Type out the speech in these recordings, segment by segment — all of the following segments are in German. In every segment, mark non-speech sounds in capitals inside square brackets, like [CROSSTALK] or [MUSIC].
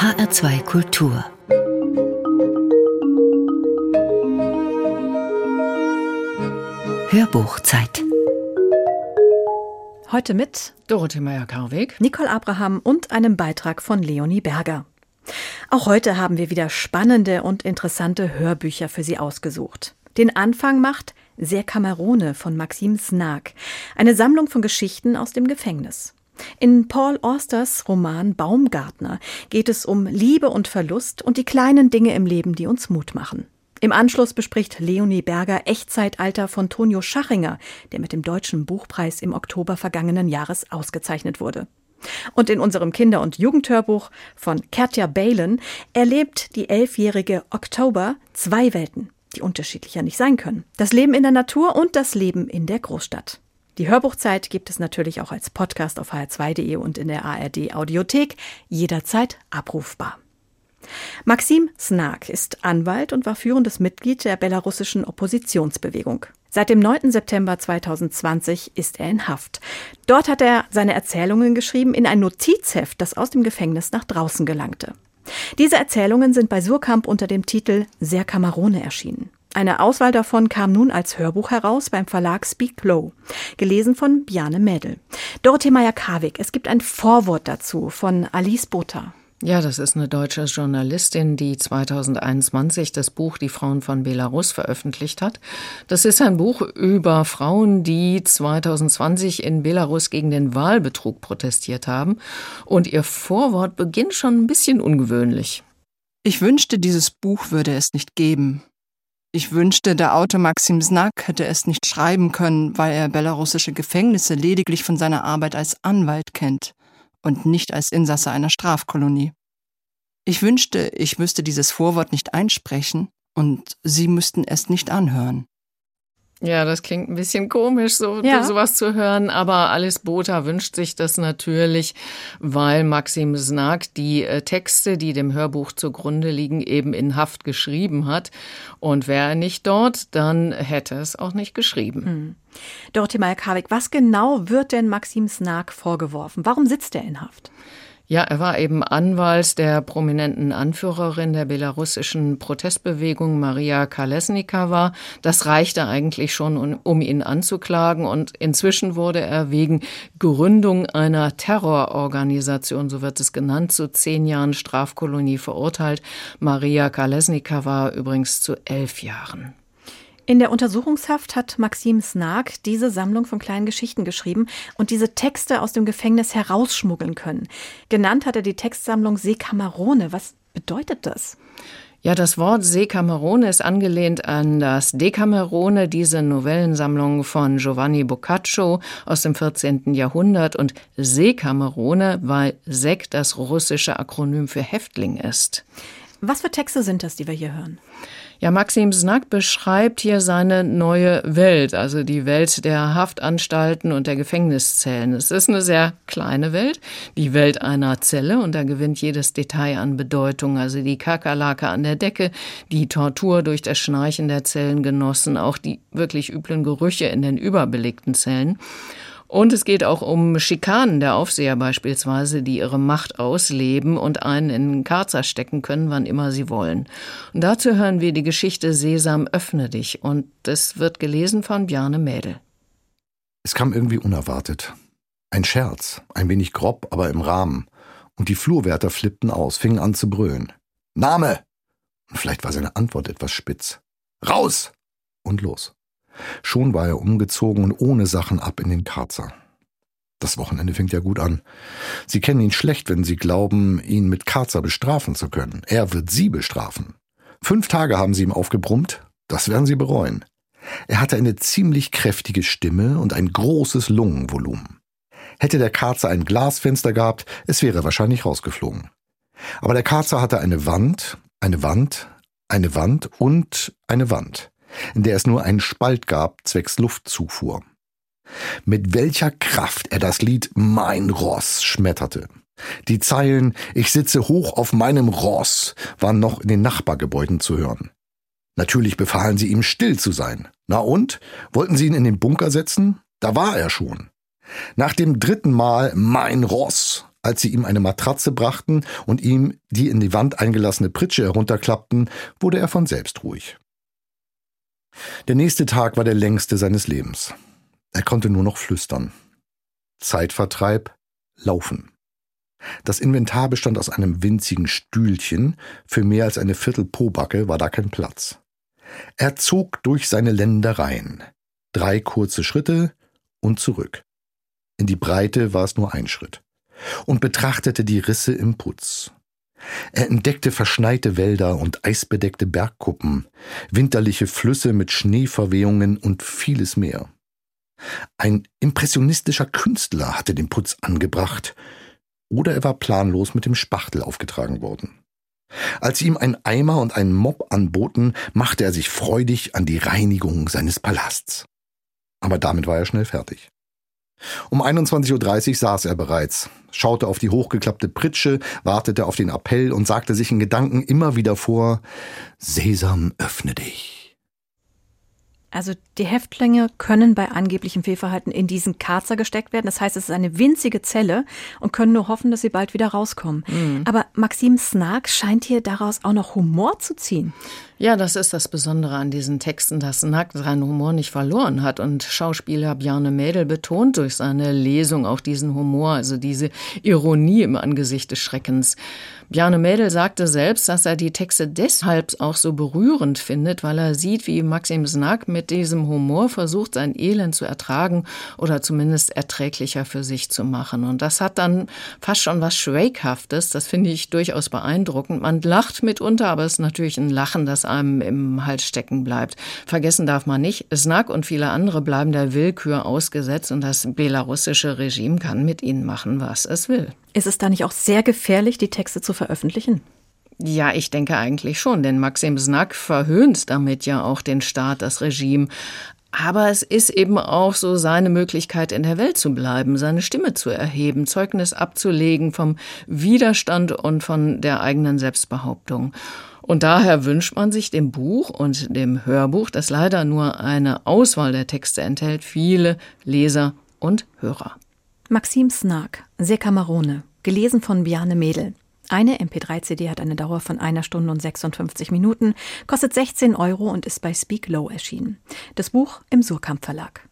HR2 Kultur Hörbuchzeit Heute mit Dorothee Meyer-Karweg, Nicole Abraham und einem Beitrag von Leonie Berger. Auch heute haben wir wieder spannende und interessante Hörbücher für Sie ausgesucht. Den Anfang macht Ser Camerone von Maxim Snag, eine Sammlung von Geschichten aus dem Gefängnis. In Paul Austers Roman Baumgartner geht es um Liebe und Verlust und die kleinen Dinge im Leben, die uns Mut machen. Im Anschluss bespricht Leonie Berger Echtzeitalter von Tonio Schachinger, der mit dem Deutschen Buchpreis im Oktober vergangenen Jahres ausgezeichnet wurde. Und in unserem Kinder- und Jugendhörbuch von Katja Balen erlebt die elfjährige Oktober zwei Welten, die unterschiedlicher nicht sein können. Das Leben in der Natur und das Leben in der Großstadt. Die Hörbuchzeit gibt es natürlich auch als Podcast auf hr2.de und in der ARD Audiothek, jederzeit abrufbar. Maxim Snag ist Anwalt und war führendes Mitglied der belarussischen Oppositionsbewegung. Seit dem 9. September 2020 ist er in Haft. Dort hat er seine Erzählungen geschrieben in ein Notizheft, das aus dem Gefängnis nach draußen gelangte. Diese Erzählungen sind bei Surkamp unter dem Titel Ser Camarone erschienen. Eine Auswahl davon kam nun als Hörbuch heraus beim Verlag Speak Low, gelesen von Bjane Mädel. Dorothee Meyer-Karwig, es gibt ein Vorwort dazu von Alice Butter. Ja, das ist eine deutsche Journalistin, die 2021 das Buch Die Frauen von Belarus veröffentlicht hat. Das ist ein Buch über Frauen, die 2020 in Belarus gegen den Wahlbetrug protestiert haben. Und ihr Vorwort beginnt schon ein bisschen ungewöhnlich. Ich wünschte, dieses Buch würde es nicht geben. Ich wünschte, der Autor Maxim Znak hätte es nicht schreiben können, weil er belarussische Gefängnisse lediglich von seiner Arbeit als Anwalt kennt und nicht als Insasse einer Strafkolonie. Ich wünschte, ich müsste dieses Vorwort nicht einsprechen und Sie müssten es nicht anhören. Ja, das klingt ein bisschen komisch, so ja. sowas zu hören, aber Alice Botha wünscht sich das natürlich, weil Maxim Snag die äh, Texte, die dem Hörbuch zugrunde liegen, eben in Haft geschrieben hat. Und wäre er nicht dort, dann hätte es auch nicht geschrieben. Hm. Dorothee Meyer-Karwig, was genau wird denn Maxim Snag vorgeworfen? Warum sitzt er in Haft? Ja, er war eben Anwalt der prominenten Anführerin der belarussischen Protestbewegung Maria Kalesnikava. Das reichte eigentlich schon, um ihn anzuklagen. Und inzwischen wurde er wegen Gründung einer Terrororganisation, so wird es genannt, zu zehn Jahren Strafkolonie verurteilt. Maria Kalesnikava übrigens zu elf Jahren. In der Untersuchungshaft hat Maxim Snag diese Sammlung von kleinen Geschichten geschrieben und diese Texte aus dem Gefängnis herausschmuggeln können. Genannt hat er die Textsammlung Seekamerone. Was bedeutet das? Ja, das Wort Seekamerone ist angelehnt an das Decamerone, diese Novellensammlung von Giovanni Boccaccio aus dem 14. Jahrhundert und Seekamerone, weil Sek das russische Akronym für Häftling ist. Was für Texte sind das, die wir hier hören? Ja, Maxim Snack beschreibt hier seine neue Welt, also die Welt der Haftanstalten und der Gefängniszellen. Es ist eine sehr kleine Welt, die Welt einer Zelle und da gewinnt jedes Detail an Bedeutung, also die Kakerlake an der Decke, die Tortur durch das Schnarchen der Zellengenossen, auch die wirklich üblen Gerüche in den überbelegten Zellen. Und es geht auch um Schikanen der Aufseher beispielsweise, die ihre Macht ausleben und einen in Karzer stecken können, wann immer sie wollen. Und dazu hören wir die Geschichte Sesam, öffne dich. Und das wird gelesen von Bjarne Mädel. Es kam irgendwie unerwartet. Ein Scherz, ein wenig grob, aber im Rahmen. Und die Flurwärter flippten aus, fingen an zu brüllen. Name! Und vielleicht war seine Antwort etwas spitz. Raus! Und los. Schon war er umgezogen und ohne Sachen ab in den Karzer. Das Wochenende fängt ja gut an. Sie kennen ihn schlecht, wenn Sie glauben, ihn mit Karzer bestrafen zu können. Er wird Sie bestrafen. Fünf Tage haben Sie ihm aufgebrummt, das werden Sie bereuen. Er hatte eine ziemlich kräftige Stimme und ein großes Lungenvolumen. Hätte der Karzer ein Glasfenster gehabt, es wäre wahrscheinlich rausgeflogen. Aber der Karzer hatte eine Wand, eine Wand, eine Wand und eine Wand in der es nur einen Spalt gab, zwecks Luftzufuhr. Mit welcher Kraft er das Lied Mein Ross schmetterte. Die Zeilen Ich sitze hoch auf meinem Ross waren noch in den Nachbargebäuden zu hören. Natürlich befahlen sie ihm still zu sein. Na und? Wollten sie ihn in den Bunker setzen? Da war er schon. Nach dem dritten Mal Mein Ross Als sie ihm eine Matratze brachten und ihm die in die Wand eingelassene Pritsche herunterklappten, wurde er von selbst ruhig. Der nächste Tag war der längste seines Lebens. Er konnte nur noch flüstern. Zeitvertreib, laufen. Das Inventar bestand aus einem winzigen Stühlchen, für mehr als eine Viertel Pobacke war da kein Platz. Er zog durch seine Ländereien. Drei kurze Schritte und zurück. In die Breite war es nur ein Schritt. Und betrachtete die Risse im Putz. Er entdeckte verschneite Wälder und eisbedeckte Bergkuppen, winterliche Flüsse mit Schneeverwehungen und vieles mehr. Ein impressionistischer Künstler hatte den Putz angebracht, oder er war planlos mit dem Spachtel aufgetragen worden. Als sie ihm ein Eimer und einen Mob anboten, machte er sich freudig an die Reinigung seines Palasts. Aber damit war er schnell fertig. Um 21.30 Uhr saß er bereits, schaute auf die hochgeklappte Pritsche, wartete auf den Appell und sagte sich in Gedanken immer wieder vor Sesam, öffne dich. Also die Häftlinge können bei angeblichem Fehlverhalten in diesen Karzer gesteckt werden. Das heißt, es ist eine winzige Zelle und können nur hoffen, dass sie bald wieder rauskommen. Mhm. Aber Maxim Snark scheint hier daraus auch noch Humor zu ziehen. Ja, das ist das Besondere an diesen Texten, dass Nackt seinen Humor nicht verloren hat. Und Schauspieler Bjarne Mädel betont durch seine Lesung auch diesen Humor, also diese Ironie im Angesicht des Schreckens. Bjarne Mädel sagte selbst, dass er die Texte deshalb auch so berührend findet, weil er sieht, wie Maxim Snack mit diesem Humor versucht, sein Elend zu ertragen oder zumindest erträglicher für sich zu machen. Und das hat dann fast schon was Schweighaftes. Das finde ich durchaus beeindruckend. Man lacht mitunter, aber es ist natürlich ein Lachen, das einem im Hals stecken bleibt. Vergessen darf man nicht, Snack und viele andere bleiben der Willkür ausgesetzt und das belarussische Regime kann mit ihnen machen, was es will. Ist es da nicht auch sehr gefährlich, die Texte zu veröffentlichen? Ja, ich denke eigentlich schon, denn Maxim Snack verhöhnt damit ja auch den Staat, das Regime. Aber es ist eben auch so seine Möglichkeit, in der Welt zu bleiben, seine Stimme zu erheben, Zeugnis abzulegen vom Widerstand und von der eigenen Selbstbehauptung. Und daher wünscht man sich dem Buch und dem Hörbuch, das leider nur eine Auswahl der Texte enthält, viele Leser und Hörer. Maxim Snark, Sekamarone, gelesen von Bjarne Mädel. Eine MP3-CD hat eine Dauer von einer Stunde und 56 Minuten, kostet 16 Euro und ist bei Speak Low erschienen. Das Buch im Surkamp Verlag.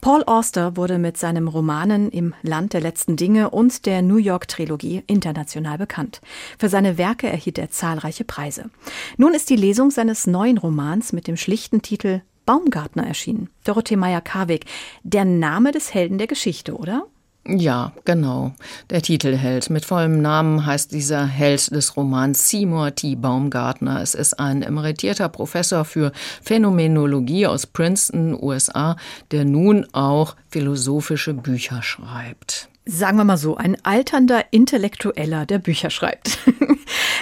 Paul Auster wurde mit seinem Romanen Im Land der letzten Dinge und der New York Trilogie international bekannt. Für seine Werke erhielt er zahlreiche Preise. Nun ist die Lesung seines neuen Romans mit dem schlichten Titel Baumgartner erschienen. Dorothee Meyer-Karwig. Der Name des Helden der Geschichte, oder? Ja, genau. Der Titelheld. Mit vollem Namen heißt dieser Held des Romans Seymour T. Baumgartner. Es ist ein emeritierter Professor für Phänomenologie aus Princeton, USA, der nun auch philosophische Bücher schreibt. Sagen wir mal so, ein alternder Intellektueller, der Bücher schreibt. [LAUGHS]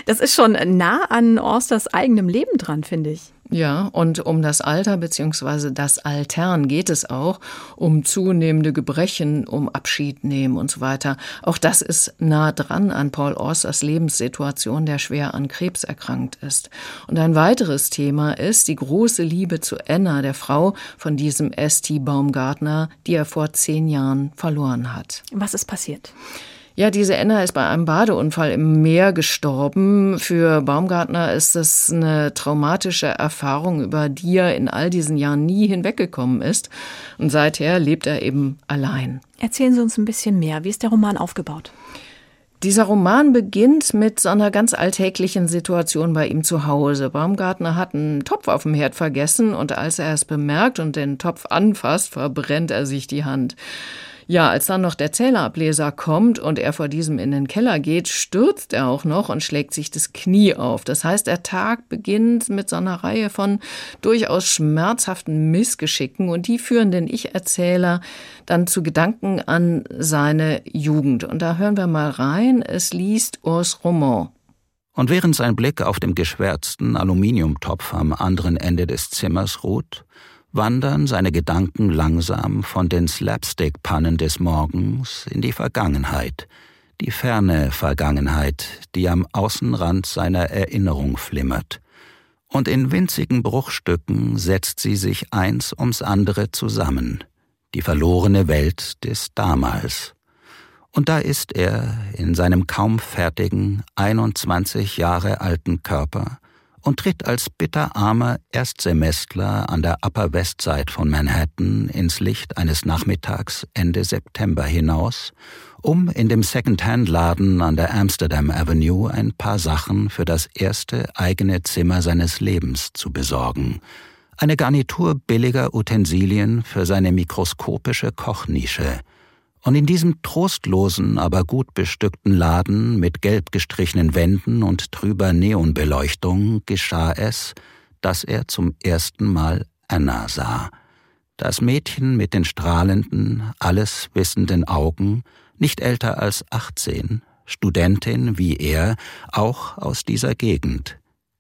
Das ist schon nah an Orsters eigenem Leben dran, finde ich. Ja, und um das Alter bzw. das Altern geht es auch, um zunehmende Gebrechen, um Abschied nehmen und so weiter. Auch das ist nah dran an Paul Austers Lebenssituation, der schwer an Krebs erkrankt ist. Und ein weiteres Thema ist die große Liebe zu Anna, der Frau von diesem S.T. Baumgartner, die er vor zehn Jahren verloren hat. Was ist passiert? Ja, diese Enna ist bei einem Badeunfall im Meer gestorben. Für Baumgartner ist das eine traumatische Erfahrung, über die er in all diesen Jahren nie hinweggekommen ist. Und seither lebt er eben allein. Erzählen Sie uns ein bisschen mehr. Wie ist der Roman aufgebaut? Dieser Roman beginnt mit so einer ganz alltäglichen Situation bei ihm zu Hause. Baumgartner hat einen Topf auf dem Herd vergessen und als er es bemerkt und den Topf anfasst, verbrennt er sich die Hand. Ja, als dann noch der Zählerableser kommt und er vor diesem in den Keller geht, stürzt er auch noch und schlägt sich das Knie auf. Das heißt, der Tag beginnt mit so einer Reihe von durchaus schmerzhaften Missgeschicken und die führen den Ich-Erzähler dann zu Gedanken an seine Jugend. Und da hören wir mal rein. Es liest Urs Roman. Und während sein Blick auf dem geschwärzten Aluminiumtopf am anderen Ende des Zimmers ruht, wandern seine Gedanken langsam von den Slapstick-Pannen des Morgens in die Vergangenheit, die ferne Vergangenheit, die am Außenrand seiner Erinnerung flimmert. Und in winzigen Bruchstücken setzt sie sich eins ums andere zusammen, die verlorene Welt des Damals. Und da ist er in seinem kaum fertigen, 21 Jahre alten Körper und tritt als bitterarmer Erstsemestler an der Upper West Side von Manhattan ins Licht eines Nachmittags Ende September hinaus, um in dem Second-Hand-Laden an der Amsterdam Avenue ein paar Sachen für das erste eigene Zimmer seines Lebens zu besorgen. Eine Garnitur billiger Utensilien für seine mikroskopische Kochnische – und in diesem trostlosen, aber gut bestückten Laden mit gelb gestrichenen Wänden und trüber Neonbeleuchtung geschah es, dass er zum ersten Mal Anna sah. Das Mädchen mit den strahlenden, alles wissenden Augen, nicht älter als 18, Studentin wie er, auch aus dieser Gegend.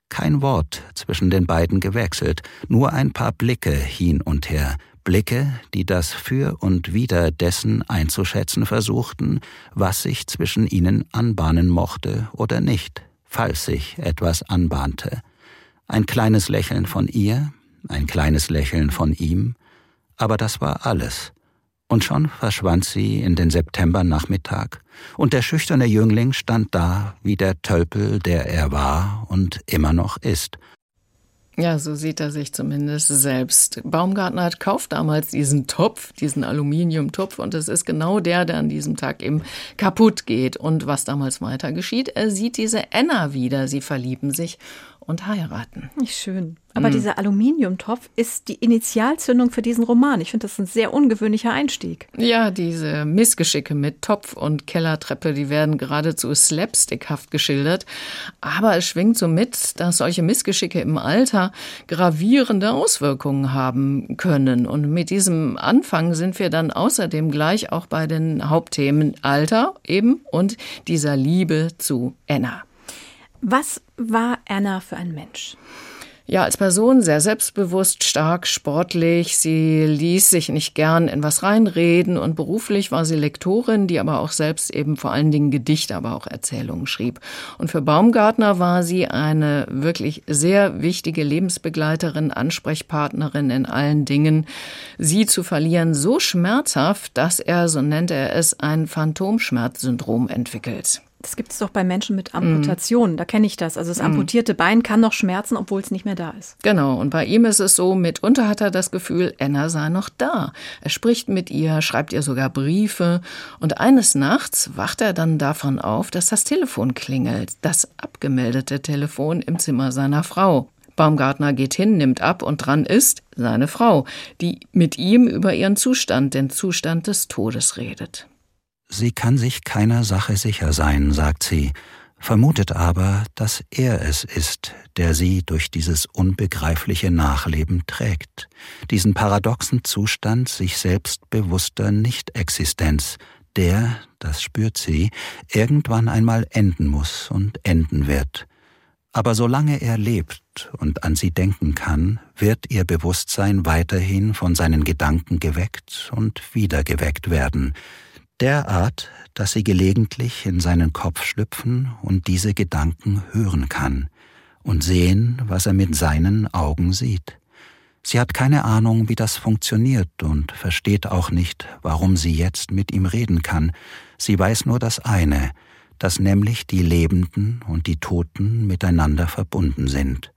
Kein Wort zwischen den beiden gewechselt, nur ein paar Blicke hin und her, Blicke, die das Für und Wider dessen einzuschätzen versuchten, was sich zwischen ihnen anbahnen mochte oder nicht, falls sich etwas anbahnte. Ein kleines Lächeln von ihr, ein kleines Lächeln von ihm, aber das war alles. Und schon verschwand sie in den Septembernachmittag, und der schüchterne Jüngling stand da wie der Tölpel, der er war und immer noch ist, ja, so sieht er sich zumindest selbst. Baumgartner hat kauft damals diesen Topf, diesen Aluminiumtopf, und es ist genau der, der an diesem Tag eben kaputt geht. Und was damals weiter geschieht, er sieht diese Enna wieder. Sie verlieben sich und heiraten. Nicht schön. Aber mhm. dieser Aluminiumtopf ist die Initialzündung für diesen Roman. Ich finde das ein sehr ungewöhnlicher Einstieg. Ja, diese Missgeschicke mit Topf und Kellertreppe, die werden geradezu slapstickhaft geschildert. Aber es schwingt so mit, dass solche Missgeschicke im Alter gravierende Auswirkungen haben können. Und mit diesem Anfang sind wir dann außerdem gleich auch bei den Hauptthemen Alter eben und dieser Liebe zu Anna. Was war Anna für ein Mensch? Ja, als Person sehr selbstbewusst, stark, sportlich. Sie ließ sich nicht gern in was reinreden und beruflich war sie Lektorin, die aber auch selbst eben vor allen Dingen Gedichte, aber auch Erzählungen schrieb. Und für Baumgartner war sie eine wirklich sehr wichtige Lebensbegleiterin, Ansprechpartnerin in allen Dingen. Sie zu verlieren so schmerzhaft, dass er, so nennt er es, ein Phantomschmerzsyndrom entwickelt. Das gibt es doch bei Menschen mit Amputationen. Mm. Da kenne ich das. Also das mm. amputierte Bein kann noch schmerzen, obwohl es nicht mehr da ist. Genau. Und bei ihm ist es so, mitunter hat er das Gefühl, Anna sei noch da. Er spricht mit ihr, schreibt ihr sogar Briefe. Und eines Nachts wacht er dann davon auf, dass das Telefon klingelt. Das abgemeldete Telefon im Zimmer seiner Frau. Baumgartner geht hin, nimmt ab und dran ist seine Frau, die mit ihm über ihren Zustand, den Zustand des Todes redet. Sie kann sich keiner Sache sicher sein, sagt sie, vermutet aber, dass er es ist, der sie durch dieses unbegreifliche Nachleben trägt, diesen paradoxen Zustand sich selbst bewusster Nichtexistenz, der, das spürt sie, irgendwann einmal enden muss und enden wird. Aber solange er lebt und an sie denken kann, wird ihr Bewusstsein weiterhin von seinen Gedanken geweckt und wieder geweckt werden, derart, dass sie gelegentlich in seinen Kopf schlüpfen und diese Gedanken hören kann und sehen, was er mit seinen Augen sieht. Sie hat keine Ahnung, wie das funktioniert und versteht auch nicht, warum sie jetzt mit ihm reden kann. Sie weiß nur das eine, dass nämlich die Lebenden und die Toten miteinander verbunden sind.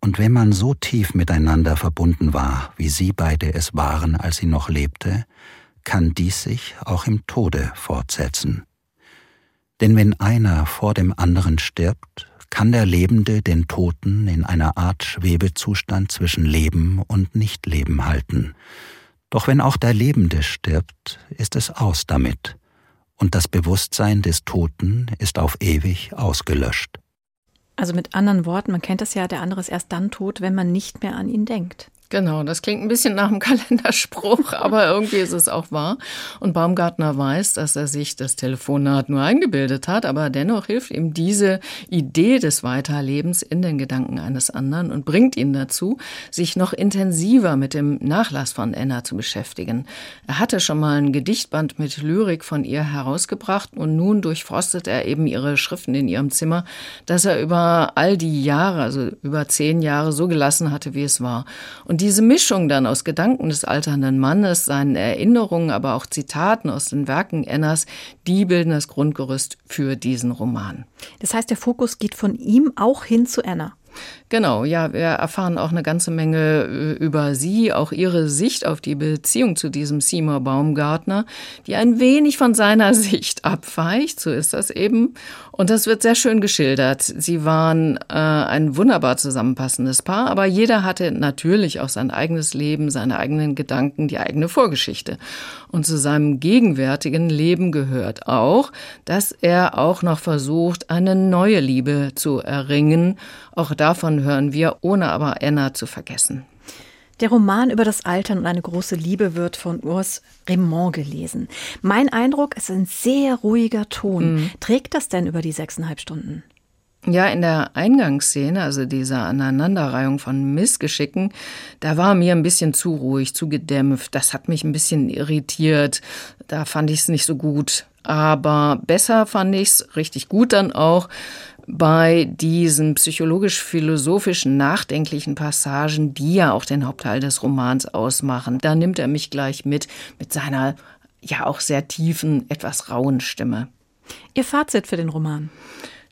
Und wenn man so tief miteinander verbunden war, wie sie beide es waren, als sie noch lebte, kann dies sich auch im Tode fortsetzen. Denn wenn einer vor dem anderen stirbt, kann der Lebende den Toten in einer Art Schwebezustand zwischen Leben und Nichtleben halten. Doch wenn auch der Lebende stirbt, ist es aus damit, und das Bewusstsein des Toten ist auf ewig ausgelöscht. Also mit anderen Worten, man kennt das ja, der andere ist erst dann tot, wenn man nicht mehr an ihn denkt. Genau, das klingt ein bisschen nach einem [LAUGHS] Kalenderspruch, aber irgendwie ist es auch wahr. Und Baumgartner weiß, dass er sich das Telefonat nur eingebildet hat, aber dennoch hilft ihm diese Idee des Weiterlebens in den Gedanken eines anderen und bringt ihn dazu, sich noch intensiver mit dem Nachlass von Enna zu beschäftigen. Er hatte schon mal ein Gedichtband mit Lyrik von ihr herausgebracht und nun durchforstet er eben ihre Schriften in ihrem Zimmer, dass er über all die Jahre, also über zehn Jahre, so gelassen hatte, wie es war. Und Und diese Mischung dann aus Gedanken des alternden Mannes, seinen Erinnerungen, aber auch Zitaten aus den Werken Enners, die bilden das Grundgerüst für diesen Roman. Das heißt, der Fokus geht von ihm auch hin zu Anna. Genau, ja, wir erfahren auch eine ganze Menge äh, über sie, auch ihre Sicht auf die Beziehung zu diesem Seymour Baumgartner, die ein wenig von seiner [LAUGHS] Sicht abweicht, so ist das eben. Und das wird sehr schön geschildert. Sie waren äh, ein wunderbar zusammenpassendes Paar, aber jeder hatte natürlich auch sein eigenes Leben, seine eigenen Gedanken, die eigene Vorgeschichte. Und zu seinem gegenwärtigen Leben gehört auch, dass er auch noch versucht, eine neue Liebe zu erringen. Auch davon hören wir, ohne aber Anna zu vergessen. Der Roman über das Altern und eine große Liebe wird von Urs Raymond gelesen. Mein Eindruck, es ist ein sehr ruhiger Ton. Mhm. Trägt das denn über die sechseinhalb Stunden? Ja, in der Eingangsszene, also dieser Aneinanderreihung von Missgeschicken, da war mir ein bisschen zu ruhig, zu gedämpft. Das hat mich ein bisschen irritiert. Da fand ich es nicht so gut. Aber besser fand ich es richtig gut dann auch bei diesen psychologisch-philosophischen, nachdenklichen Passagen, die ja auch den Hauptteil des Romans ausmachen. Da nimmt er mich gleich mit, mit seiner ja auch sehr tiefen, etwas rauen Stimme. Ihr Fazit für den Roman?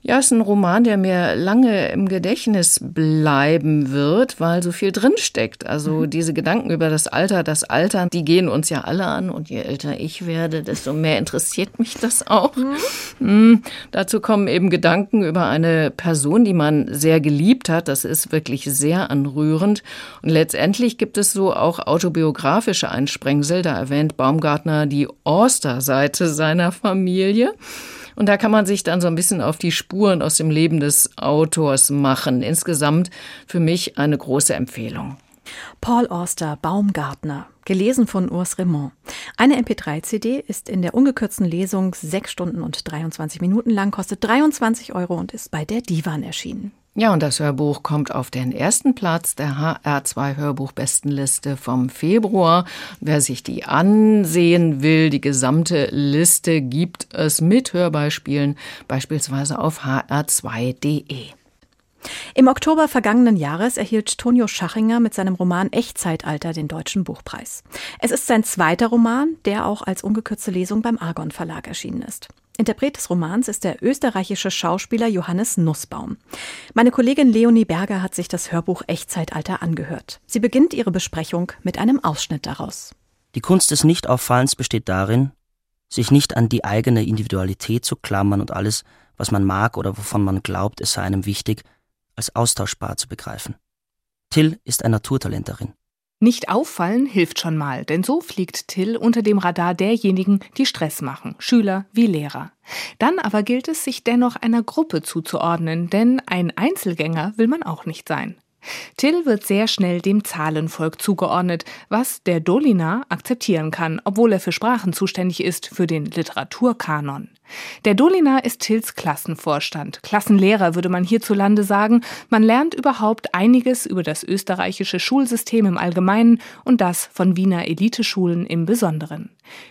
Ja, es ist ein Roman, der mir lange im Gedächtnis bleiben wird, weil so viel drinsteckt. Also mhm. diese Gedanken über das Alter, das Altern, die gehen uns ja alle an. Und je älter ich werde, desto mehr interessiert mich das auch. Mhm. Mhm. Dazu kommen eben Gedanken über eine Person, die man sehr geliebt hat. Das ist wirklich sehr anrührend. Und letztendlich gibt es so auch autobiografische Einsprengsel. Da erwähnt Baumgartner die Orster-Seite seiner Familie. Und da kann man sich dann so ein bisschen auf die Spuren aus dem Leben des Autors machen. Insgesamt für mich eine große Empfehlung. Paul Auster, Baumgartner, gelesen von Urs Raymond. Eine MP3-CD ist in der ungekürzten Lesung 6 Stunden und 23 Minuten lang, kostet 23 Euro und ist bei der Divan erschienen. Ja, und das Hörbuch kommt auf den ersten Platz der HR2 Hörbuchbestenliste vom Februar. Wer sich die ansehen will, die gesamte Liste gibt es mit Hörbeispielen, beispielsweise auf hr2.de. Im Oktober vergangenen Jahres erhielt Tonio Schachinger mit seinem Roman Echtzeitalter den Deutschen Buchpreis. Es ist sein zweiter Roman, der auch als ungekürzte Lesung beim Argon Verlag erschienen ist. Interpret des Romans ist der österreichische Schauspieler Johannes Nussbaum. Meine Kollegin Leonie Berger hat sich das Hörbuch Echtzeitalter angehört. Sie beginnt ihre Besprechung mit einem Ausschnitt daraus. Die Kunst des Nichtauffallens besteht darin, sich nicht an die eigene Individualität zu klammern und alles, was man mag oder wovon man glaubt, es sei einem wichtig, als austauschbar zu begreifen. Till ist ein Naturtalent darin. Nicht auffallen hilft schon mal, denn so fliegt Till unter dem Radar derjenigen, die Stress machen, Schüler wie Lehrer. Dann aber gilt es, sich dennoch einer Gruppe zuzuordnen, denn ein Einzelgänger will man auch nicht sein. Till wird sehr schnell dem Zahlenvolk zugeordnet, was der Dolina akzeptieren kann, obwohl er für Sprachen zuständig ist, für den Literaturkanon. Der Dolina ist Tills Klassenvorstand. Klassenlehrer würde man hierzulande sagen. Man lernt überhaupt einiges über das österreichische Schulsystem im Allgemeinen und das von Wiener Eliteschulen im Besonderen.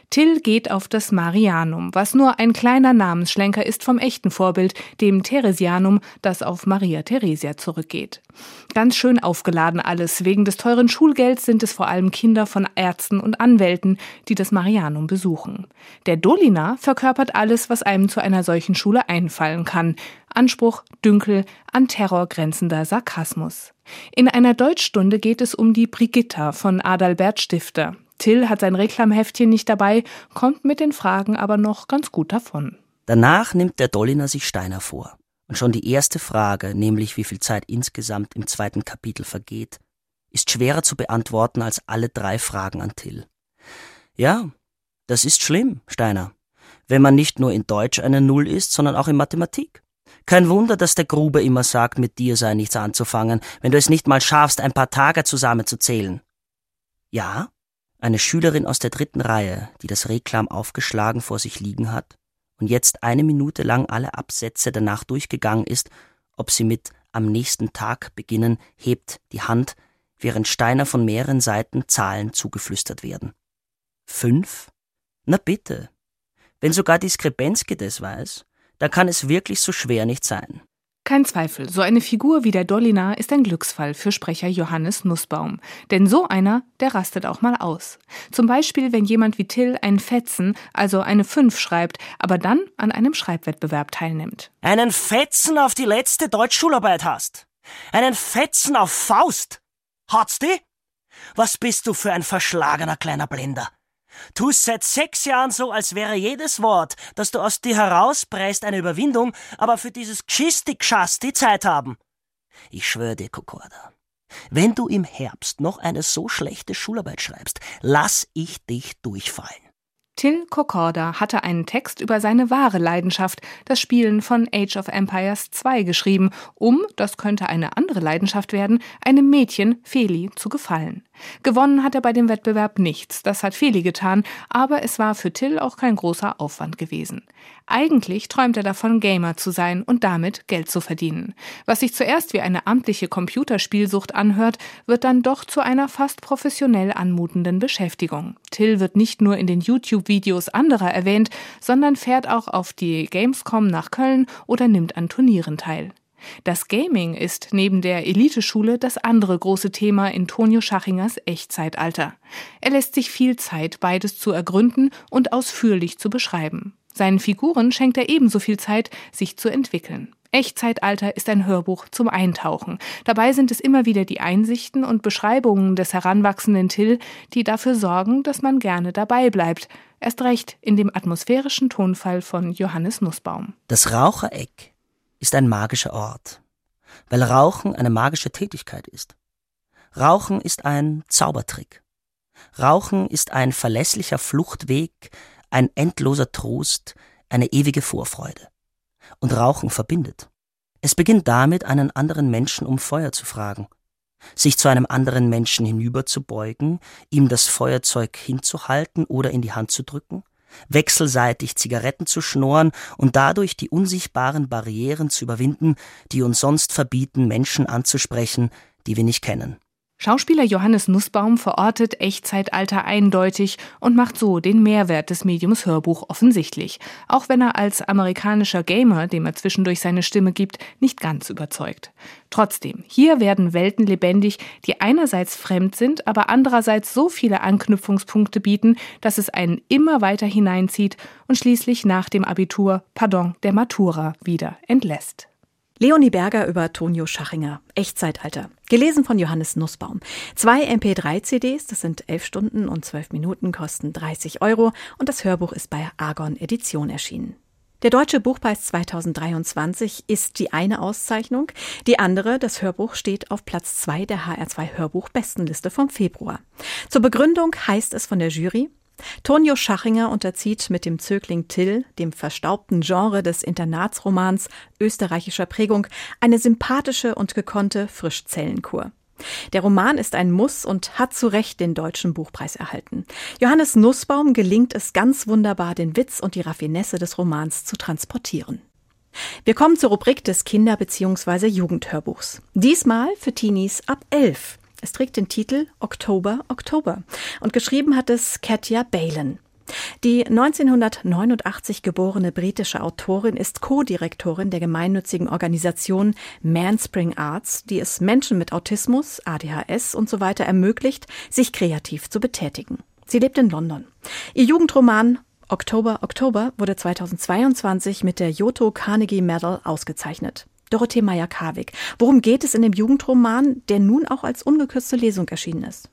Till geht auf das Marianum, was nur ein kleiner Namensschlenker ist vom echten Vorbild, dem Theresianum, das auf Maria Theresia zurückgeht. Ganz schön aufgeladen alles. Wegen des teuren Schulgelds sind es vor allem Kinder von Ärzten und Anwälten, die das Marianum besuchen. Der Dolina verkörpert alles, was einem zu einer solchen Schule einfallen kann. Anspruch, Dünkel, an Terror grenzender Sarkasmus. In einer Deutschstunde geht es um die Brigitta von Adalbert Stifter. Till hat sein Reklamheftchen nicht dabei, kommt mit den Fragen aber noch ganz gut davon. Danach nimmt der Dolliner sich Steiner vor. Und schon die erste Frage, nämlich wie viel Zeit insgesamt im zweiten Kapitel vergeht, ist schwerer zu beantworten als alle drei Fragen an Till. Ja, das ist schlimm, Steiner, wenn man nicht nur in Deutsch eine Null ist, sondern auch in Mathematik. Kein Wunder, dass der Gruber immer sagt, mit dir sei nichts anzufangen, wenn du es nicht mal schaffst, ein paar Tage zusammenzuzählen. Ja, eine Schülerin aus der dritten Reihe, die das Reklam aufgeschlagen vor sich liegen hat und jetzt eine Minute lang alle Absätze danach durchgegangen ist, ob sie mit am nächsten Tag beginnen, hebt die Hand, während Steiner von mehreren Seiten Zahlen zugeflüstert werden. Fünf? Na bitte. Wenn sogar die Skrepensky das weiß, da kann es wirklich so schwer nicht sein. Kein Zweifel, so eine Figur wie der Dollinar ist ein Glücksfall für Sprecher Johannes Nussbaum. Denn so einer, der rastet auch mal aus. Zum Beispiel, wenn jemand wie Till ein Fetzen, also eine Fünf schreibt, aber dann an einem Schreibwettbewerb teilnimmt. Einen Fetzen auf die letzte Deutschschularbeit hast. Einen Fetzen auf Faust. Hat's die? Was bist du für ein verschlagener kleiner Blender? Tust seit sechs Jahren so, als wäre jedes Wort, das du aus dir herauspreist, eine Überwindung, aber für dieses Gschisti die Zeit haben. Ich schwöre dir, Kokorda, wenn du im Herbst noch eine so schlechte Schularbeit schreibst, lass ich dich durchfallen. Till Kokorda hatte einen Text über seine wahre Leidenschaft, das Spielen von Age of Empires 2 geschrieben, um, das könnte eine andere Leidenschaft werden, einem Mädchen, Feli, zu gefallen. Gewonnen hat er bei dem Wettbewerb nichts, das hat Feli getan, aber es war für Till auch kein großer Aufwand gewesen. Eigentlich träumt er davon, Gamer zu sein und damit Geld zu verdienen. Was sich zuerst wie eine amtliche Computerspielsucht anhört, wird dann doch zu einer fast professionell anmutenden Beschäftigung. Till wird nicht nur in den YouTube-Videos anderer erwähnt, sondern fährt auch auf die Gamescom nach Köln oder nimmt an Turnieren teil. Das Gaming ist neben der Eliteschule das andere große Thema in Tonio Schachingers Echtzeitalter. Er lässt sich viel Zeit, beides zu ergründen und ausführlich zu beschreiben. Seinen Figuren schenkt er ebenso viel Zeit, sich zu entwickeln. Echtzeitalter ist ein Hörbuch zum Eintauchen. Dabei sind es immer wieder die Einsichten und Beschreibungen des heranwachsenden Till, die dafür sorgen, dass man gerne dabei bleibt. Erst recht in dem atmosphärischen Tonfall von Johannes Nussbaum. Das Rauchereck ist ein magischer Ort, weil Rauchen eine magische Tätigkeit ist. Rauchen ist ein Zaubertrick. Rauchen ist ein verlässlicher Fluchtweg, ein endloser Trost, eine ewige Vorfreude. Und Rauchen verbindet. Es beginnt damit, einen anderen Menschen um Feuer zu fragen, sich zu einem anderen Menschen hinüberzubeugen, ihm das Feuerzeug hinzuhalten oder in die Hand zu drücken, wechselseitig Zigaretten zu schnorren und dadurch die unsichtbaren Barrieren zu überwinden, die uns sonst verbieten, Menschen anzusprechen, die wir nicht kennen. Schauspieler Johannes Nussbaum verortet Echtzeitalter eindeutig und macht so den Mehrwert des Mediums Hörbuch offensichtlich, auch wenn er als amerikanischer Gamer, dem er zwischendurch seine Stimme gibt, nicht ganz überzeugt. Trotzdem, hier werden Welten lebendig, die einerseits fremd sind, aber andererseits so viele Anknüpfungspunkte bieten, dass es einen immer weiter hineinzieht und schließlich nach dem Abitur, pardon, der Matura wieder entlässt. Leonie Berger über Tonio Schachinger. Echtzeitalter. Gelesen von Johannes Nussbaum. Zwei MP3-CDs, das sind elf Stunden und zwölf Minuten, kosten 30 Euro und das Hörbuch ist bei Argon Edition erschienen. Der Deutsche Buchpreis 2023 ist die eine Auszeichnung. Die andere, das Hörbuch, steht auf Platz zwei der HR2 Hörbuch Bestenliste vom Februar. Zur Begründung heißt es von der Jury, Tonio Schachinger unterzieht mit dem Zögling Till, dem verstaubten Genre des Internatsromans österreichischer Prägung, eine sympathische und gekonnte Frischzellenkur. Der Roman ist ein Muss und hat zu Recht den deutschen Buchpreis erhalten. Johannes Nussbaum gelingt es ganz wunderbar, den Witz und die Raffinesse des Romans zu transportieren. Wir kommen zur Rubrik des Kinder- bzw. Jugendhörbuchs. Diesmal für Teenies ab elf. Es trägt den Titel Oktober, Oktober und geschrieben hat es Katja Balen. Die 1989 geborene britische Autorin ist Co-Direktorin der gemeinnützigen Organisation Manspring Arts, die es Menschen mit Autismus, ADHS und so weiter ermöglicht, sich kreativ zu betätigen. Sie lebt in London. Ihr Jugendroman Oktober, Oktober wurde 2022 mit der Yoto Carnegie Medal ausgezeichnet. Dorothee Meyer-Karwig. Worum geht es in dem Jugendroman, der nun auch als ungekürzte Lesung erschienen ist?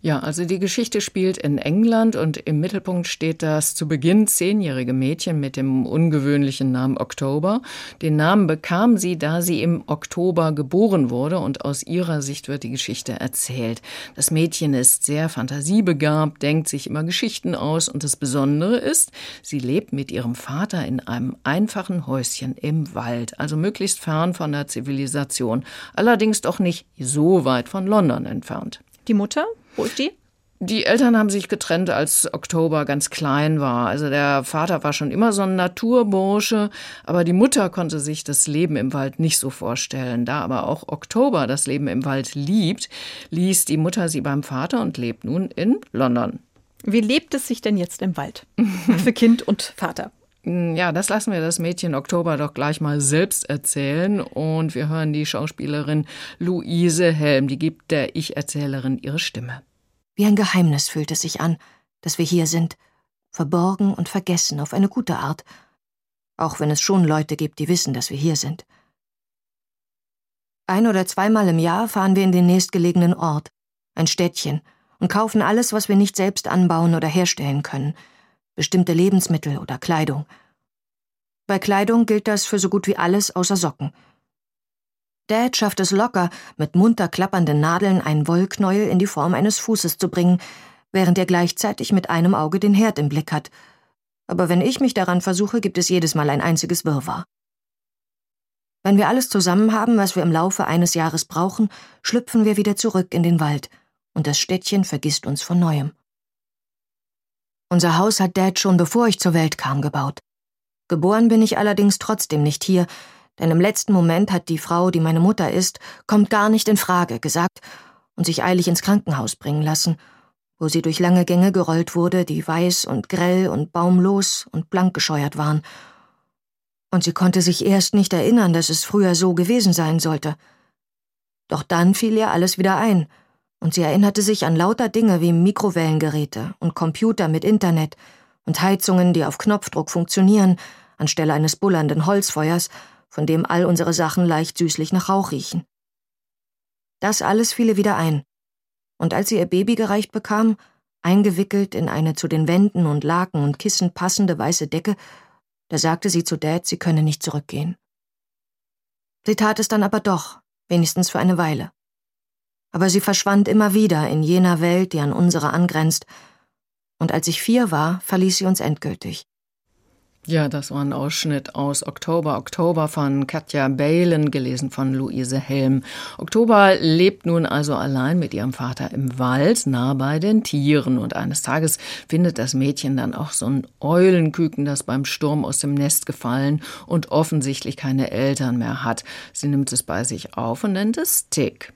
Ja, also die Geschichte spielt in England und im Mittelpunkt steht das zu Beginn zehnjährige Mädchen mit dem ungewöhnlichen Namen Oktober. Den Namen bekam sie, da sie im Oktober geboren wurde und aus ihrer Sicht wird die Geschichte erzählt. Das Mädchen ist sehr fantasiebegabt, denkt sich immer Geschichten aus und das Besondere ist, sie lebt mit ihrem Vater in einem einfachen Häuschen im Wald, also möglichst fern von der Zivilisation, allerdings doch nicht so weit von London entfernt. Die Mutter, wo ist die? Die Eltern haben sich getrennt, als Oktober ganz klein war. Also der Vater war schon immer so ein Naturbursche, aber die Mutter konnte sich das Leben im Wald nicht so vorstellen. Da aber auch Oktober das Leben im Wald liebt, ließ die Mutter sie beim Vater und lebt nun in London. Wie lebt es sich denn jetzt im Wald? [LAUGHS] Für Kind und Vater. Hm, ja, das lassen wir das Mädchen Oktober doch gleich mal selbst erzählen und wir hören die Schauspielerin Luise Helm, die gibt der Ich-Erzählerin ihre Stimme. Wie ein Geheimnis fühlt es sich an, dass wir hier sind, verborgen und vergessen auf eine gute Art, auch wenn es schon Leute gibt, die wissen, dass wir hier sind. Ein oder zweimal im Jahr fahren wir in den nächstgelegenen Ort, ein Städtchen, und kaufen alles, was wir nicht selbst anbauen oder herstellen können, bestimmte Lebensmittel oder Kleidung. Bei Kleidung gilt das für so gut wie alles außer Socken. Dad schafft es locker, mit munter klappernden Nadeln einen Wollknäuel in die Form eines Fußes zu bringen, während er gleichzeitig mit einem Auge den Herd im Blick hat. Aber wenn ich mich daran versuche, gibt es jedes Mal ein einziges Wirrwarr. Wenn wir alles zusammen haben, was wir im Laufe eines Jahres brauchen, schlüpfen wir wieder zurück in den Wald, und das Städtchen vergisst uns von neuem. Unser Haus hat Dad schon bevor ich zur Welt kam gebaut. Geboren bin ich allerdings trotzdem nicht hier, denn im letzten Moment hat die Frau, die meine Mutter ist, kommt gar nicht in Frage gesagt und sich eilig ins Krankenhaus bringen lassen, wo sie durch lange Gänge gerollt wurde, die weiß und grell und baumlos und blank gescheuert waren. Und sie konnte sich erst nicht erinnern, dass es früher so gewesen sein sollte. Doch dann fiel ihr alles wieder ein, und sie erinnerte sich an lauter Dinge wie Mikrowellengeräte und Computer mit Internet und Heizungen, die auf Knopfdruck funktionieren, anstelle eines bullernden Holzfeuers, von dem all unsere Sachen leicht süßlich nach Rauch riechen. Das alles fiel ihr wieder ein, und als sie ihr Baby gereicht bekam, eingewickelt in eine zu den Wänden und Laken und Kissen passende weiße Decke, da sagte sie zu Dad, sie könne nicht zurückgehen. Sie tat es dann aber doch, wenigstens für eine Weile. Aber sie verschwand immer wieder in jener Welt, die an unsere angrenzt, und als ich vier war, verließ sie uns endgültig. Ja, das war ein Ausschnitt aus Oktober, Oktober von Katja Balen, gelesen von Luise Helm. Oktober lebt nun also allein mit ihrem Vater im Wald, nah bei den Tieren. Und eines Tages findet das Mädchen dann auch so ein Eulenküken, das beim Sturm aus dem Nest gefallen und offensichtlich keine Eltern mehr hat. Sie nimmt es bei sich auf und nennt es Tick.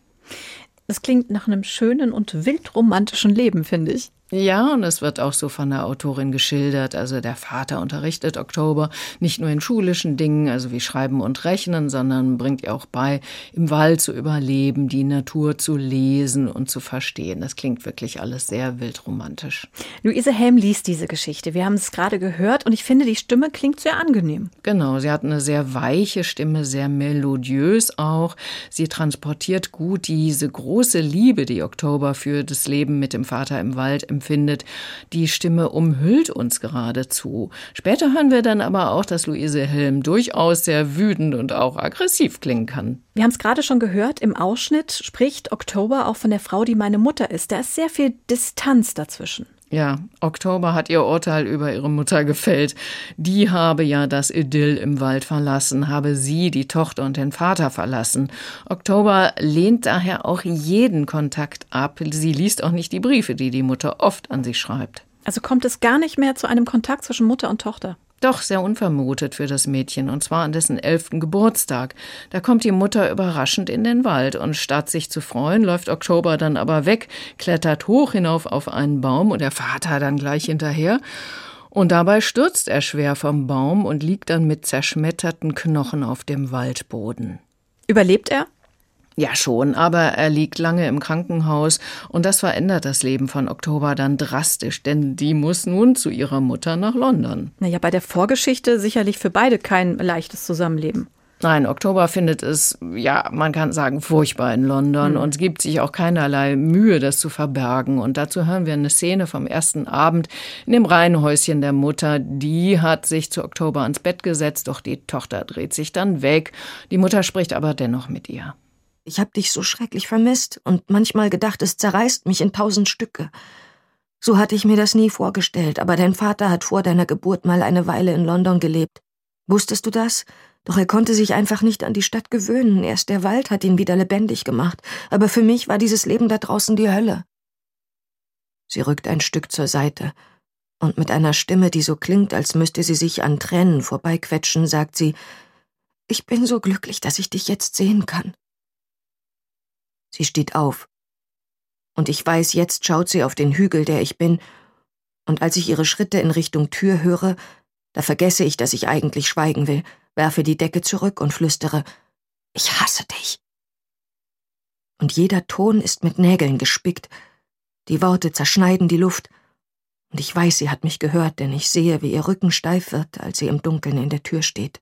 Das klingt nach einem schönen und wildromantischen Leben, finde ich. Ja, und es wird auch so von der Autorin geschildert. Also der Vater unterrichtet Oktober nicht nur in schulischen Dingen, also wie Schreiben und Rechnen, sondern bringt ihr auch bei, im Wald zu überleben, die Natur zu lesen und zu verstehen. Das klingt wirklich alles sehr wildromantisch. Luise Helm liest diese Geschichte. Wir haben es gerade gehört und ich finde, die Stimme klingt sehr angenehm. Genau, sie hat eine sehr weiche Stimme, sehr melodiös auch. Sie transportiert gut diese große Liebe, die Oktober für das Leben mit dem Vater im Wald empfindet. Die Stimme umhüllt uns geradezu. Später hören wir dann aber auch, dass Luise Helm durchaus sehr wütend und auch aggressiv klingen kann. Wir haben es gerade schon gehört, im Ausschnitt spricht Oktober auch von der Frau, die meine Mutter ist. Da ist sehr viel Distanz dazwischen. Ja, Oktober hat ihr Urteil über ihre Mutter gefällt. Die habe ja das Idyll im Wald verlassen, habe sie die Tochter und den Vater verlassen. Oktober lehnt daher auch jeden Kontakt ab. Sie liest auch nicht die Briefe, die die Mutter oft an sie schreibt. Also kommt es gar nicht mehr zu einem Kontakt zwischen Mutter und Tochter? Doch sehr unvermutet für das Mädchen, und zwar an dessen elften Geburtstag. Da kommt die Mutter überraschend in den Wald, und statt sich zu freuen, läuft Oktober dann aber weg, klettert hoch hinauf auf einen Baum und der Vater dann gleich hinterher. Und dabei stürzt er schwer vom Baum und liegt dann mit zerschmetterten Knochen auf dem Waldboden. Überlebt er? Ja, schon, aber er liegt lange im Krankenhaus und das verändert das Leben von Oktober dann drastisch, denn die muss nun zu ihrer Mutter nach London. Naja, bei der Vorgeschichte sicherlich für beide kein leichtes Zusammenleben. Nein, Oktober findet es, ja, man kann sagen, furchtbar in London mhm. und gibt sich auch keinerlei Mühe, das zu verbergen. Und dazu hören wir eine Szene vom ersten Abend in dem Reihenhäuschen der Mutter. Die hat sich zu Oktober ans Bett gesetzt, doch die Tochter dreht sich dann weg. Die Mutter spricht aber dennoch mit ihr. Ich hab dich so schrecklich vermisst und manchmal gedacht, es zerreißt mich in tausend Stücke. So hatte ich mir das nie vorgestellt, aber dein Vater hat vor deiner Geburt mal eine Weile in London gelebt. Wusstest du das? Doch er konnte sich einfach nicht an die Stadt gewöhnen. Erst der Wald hat ihn wieder lebendig gemacht. Aber für mich war dieses Leben da draußen die Hölle. Sie rückt ein Stück zur Seite, und mit einer Stimme, die so klingt, als müsste sie sich an Tränen vorbeiquetschen, sagt sie Ich bin so glücklich, dass ich dich jetzt sehen kann. Sie steht auf. Und ich weiß, jetzt schaut sie auf den Hügel, der ich bin, und als ich ihre Schritte in Richtung Tür höre, Da vergesse ich, dass ich eigentlich schweigen will, werfe die Decke zurück und flüstere Ich hasse dich. Und jeder Ton ist mit Nägeln gespickt, die Worte zerschneiden die Luft, und ich weiß, sie hat mich gehört, denn ich sehe, wie ihr Rücken steif wird, als sie im Dunkeln in der Tür steht.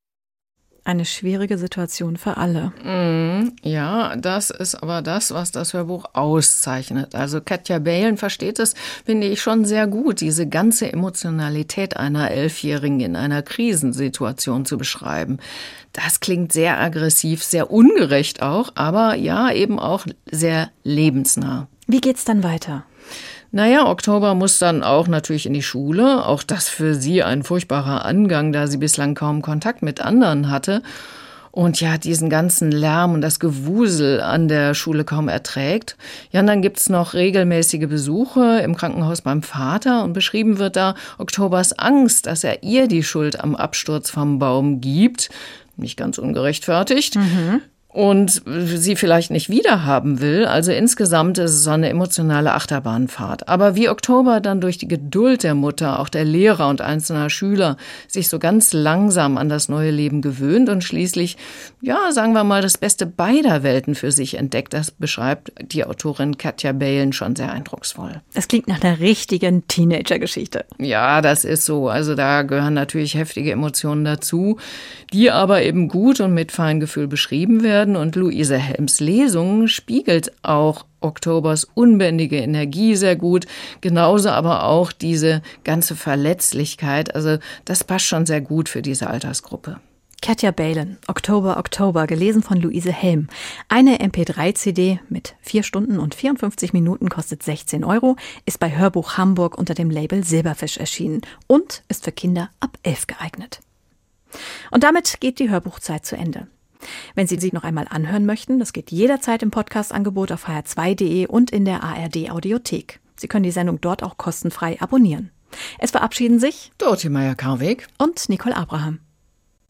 Eine schwierige Situation für alle. Mm, ja, das ist aber das, was das Hörbuch auszeichnet. Also Katja Balen versteht es, finde ich, schon sehr gut, diese ganze Emotionalität einer Elfjährigen in einer Krisensituation zu beschreiben. Das klingt sehr aggressiv, sehr ungerecht auch, aber ja, eben auch sehr lebensnah. Wie geht's dann weiter? Naja, Oktober muss dann auch natürlich in die Schule. Auch das für sie ein furchtbarer Angang, da sie bislang kaum Kontakt mit anderen hatte. Und ja, diesen ganzen Lärm und das Gewusel an der Schule kaum erträgt. Ja, und dann gibt's noch regelmäßige Besuche im Krankenhaus beim Vater und beschrieben wird da Oktobers Angst, dass er ihr die Schuld am Absturz vom Baum gibt. Nicht ganz ungerechtfertigt. Mhm und sie vielleicht nicht wiederhaben will. Also insgesamt ist es so eine emotionale Achterbahnfahrt. Aber wie Oktober dann durch die Geduld der Mutter, auch der Lehrer und einzelner Schüler sich so ganz langsam an das neue Leben gewöhnt und schließlich, ja, sagen wir mal, das Beste beider Welten für sich entdeckt, das beschreibt die Autorin Katja Balen schon sehr eindrucksvoll. Es klingt nach einer richtigen Teenager-Geschichte. Ja, das ist so. Also da gehören natürlich heftige Emotionen dazu, die aber eben gut und mit Feingefühl beschrieben werden werden und Luise Helms Lesung spiegelt auch Oktobers unbändige Energie sehr gut, genauso aber auch diese ganze Verletzlichkeit. Also das passt schon sehr gut für diese Altersgruppe. Katja Balen, Oktober, Oktober, gelesen von Luise Helm. Eine MP3-CD mit 4 Stunden und 54 Minuten kostet 16 Euro, ist bei Hörbuch Hamburg unter dem Label Silberfisch erschienen und ist für Kinder ab 11 geeignet. Und damit geht die Hörbuchzeit zu Ende. Wenn Sie sie noch einmal anhören möchten, das geht jederzeit im Podcast-Angebot auf hr2.de und in der ARD Audiothek. Sie können die Sendung dort auch kostenfrei abonnieren. Es verabschieden sich Dorothee Meyer-Karweg und Nicole Abraham.